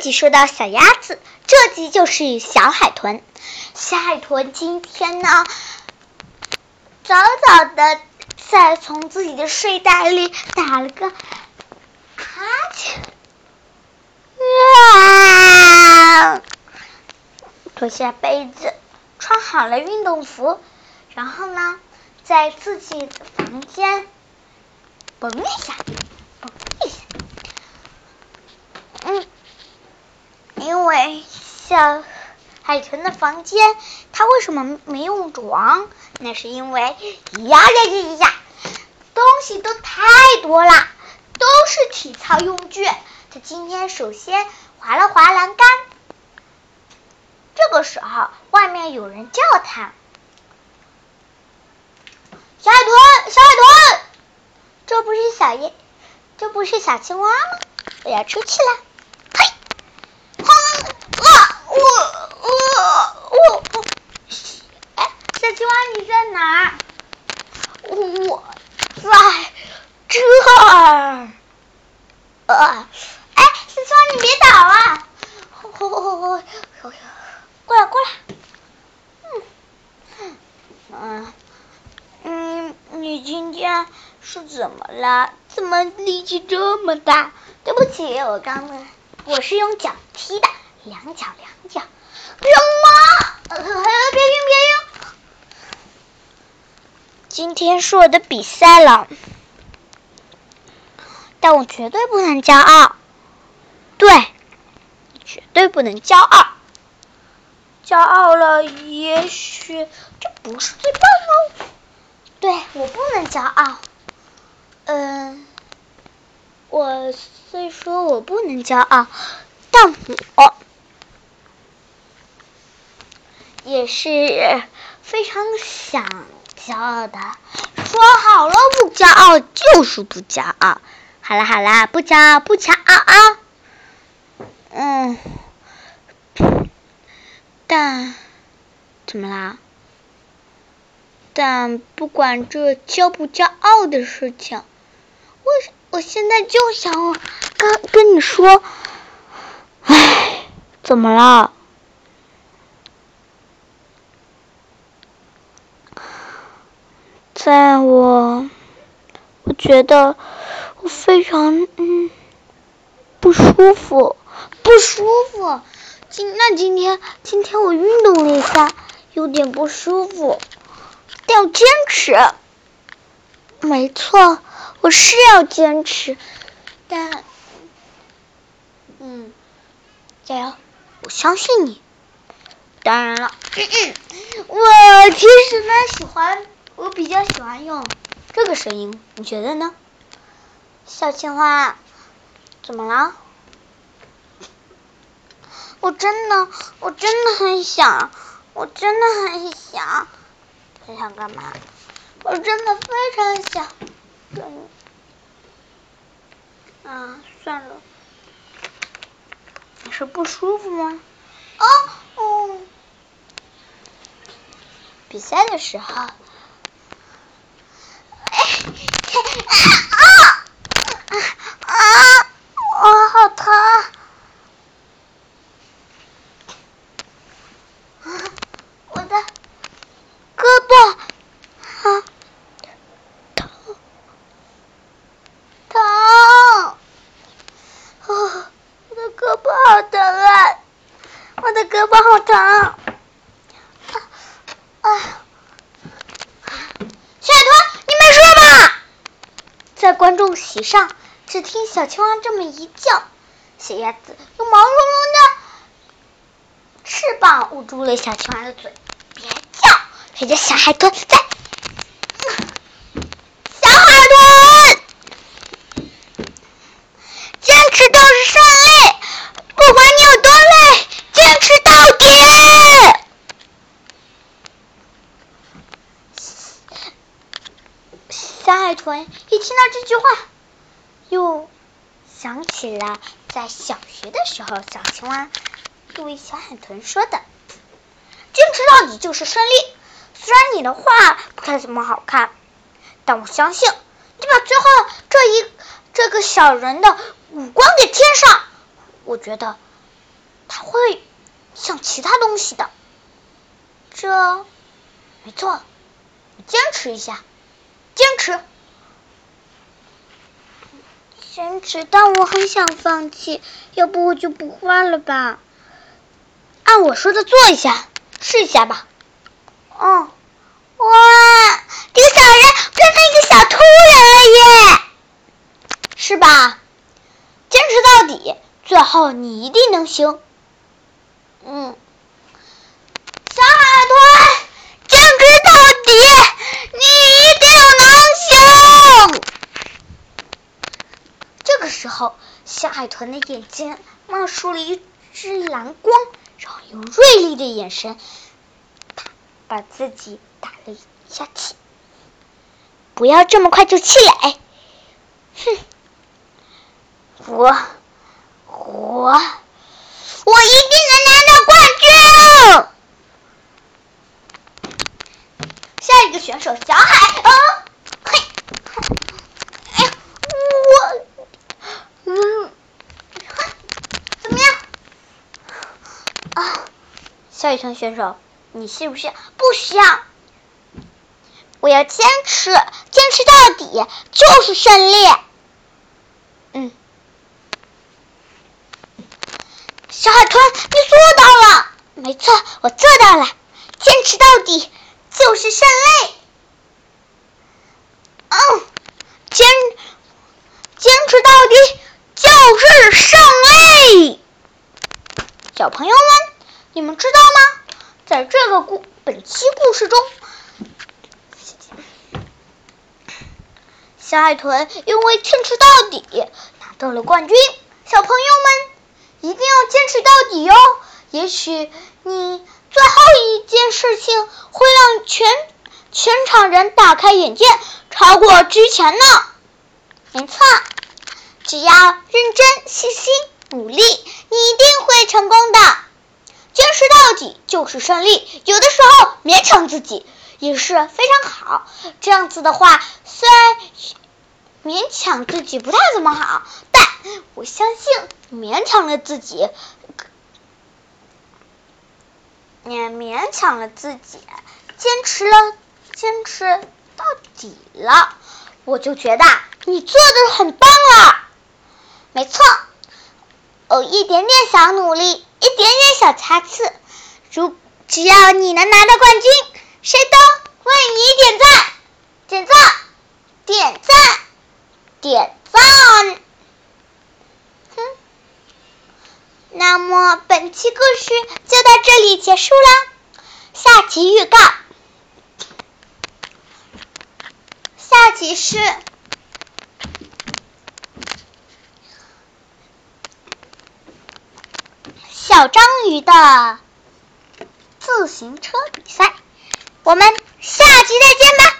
集说到小鸭子，这集就是小海豚。小海豚今天呢，早早的在从自己的睡袋里打了个哈欠，啊，脱下被子，穿好了运动服，然后呢，在自己的房间蹦一下，蹦一下，嗯。因为小海豚的房间，它为什么没用床？那是因为呀呀呀呀，东西都太多了，都是体操用具。它今天首先划了划栏杆，这个时候外面有人叫它：“小海豚，小海豚，这不是小叶，这不是小青蛙吗？我要出去了。”青蛙，你在哪儿？我在这儿。呃，哎，小青蛙，你别倒啊！过来，过来。嗯，嗯，你今天是怎么了？怎么力气这么大？对不起，我刚才我是用脚踢的，两脚两脚。什么？别晕，别晕！今天是我的比赛了，但我绝对不能骄傲。对，绝对不能骄傲。骄傲了，也许这不是最棒的。对我不能骄傲。嗯，我虽说我不能骄傲，但我也是非常想。骄傲的，说好了不骄傲就是不骄傲。好啦好啦，不骄傲不骄傲啊。嗯，但怎么啦？但不管这骄不骄傲的事情，我我现在就想跟跟你说，唉，怎么了？在我，我觉得我非常嗯不舒服，不舒服。今那今天今天我运动了一下，有点不舒服，要坚持。没错，我是要坚持，但嗯，加油，我相信你。当然了，嗯我其实呢喜欢。我比较喜欢用这个声音，你觉得呢？小青蛙，怎么了？我真的，我真的很想，我真的很想，很想干嘛？我真的非常想嗯。啊，算了，你是不舒服吗？哦哦，比赛的时候。啊啊啊！我好疼！我的胳膊啊疼疼！哦，我的胳膊好疼啊！我的胳膊好疼！在观众席上，只听小青蛙这么一叫，小鸭子用毛茸茸的翅膀捂住了小青蛙的嘴，别叫，谁家小海豚在。小海豚，坚持就是胜利，不管你有多累，坚持到底。小海豚一听到这句话，又想起了在小学的时候，小青蛙对小海豚说的：“坚持到底就是胜利。”虽然你的画不太怎么好看，但我相信你把最后这一这个小人的五官给添上，我觉得他会像其他东西的。这没错，坚持一下，坚持，坚持。但我很想放弃，要不我就不画了吧？按我说的做一下，试一下吧。哦，哇，这个小人变成一个小秃人了耶，是吧？坚持到底，最后你一定能行。嗯，小海豚，坚持到底，你一定能行。这个时候，小海豚的眼睛冒出了一只蓝光，然后用锐利的眼神，把自己打了一下气。不要这么快就气馁，哼！我我我一定能拿到冠军！下一个选手小海，啊，嘿，哎呀，我，嗯，哼，怎么样？啊，下一场选手，你信不信？不需要。我要坚持，坚持到底就是胜利。嗯。小海豚，你做到了！没错，我做到了。坚持到底就是胜利。嗯，坚坚持到底就是胜利。小朋友们，你们知道吗？在这个故本期故事中，小海豚因为坚持到底拿到了冠军。小朋友们。一定要坚持到底哟！也许你最后一件事情会让全全场人大开眼界，超过之前呢。没错，只要认真、细心、努力，你一定会成功的。坚持到底就是胜利。有的时候勉强自己也是非常好。这样子的话，虽然勉强自己不太怎么好，但我相信。勉强了自己，也勉强了自己，坚持了，坚持到底了，我就觉得你做的很棒了。没错，有一点点小努力，一点点小瑕疵，如只要你能拿到冠军，谁都为你点赞，点赞，点赞，点赞。哼那么本期故事就到这里结束了。下集预告：下集是小章鱼的自行车比赛。我们下集再见吧。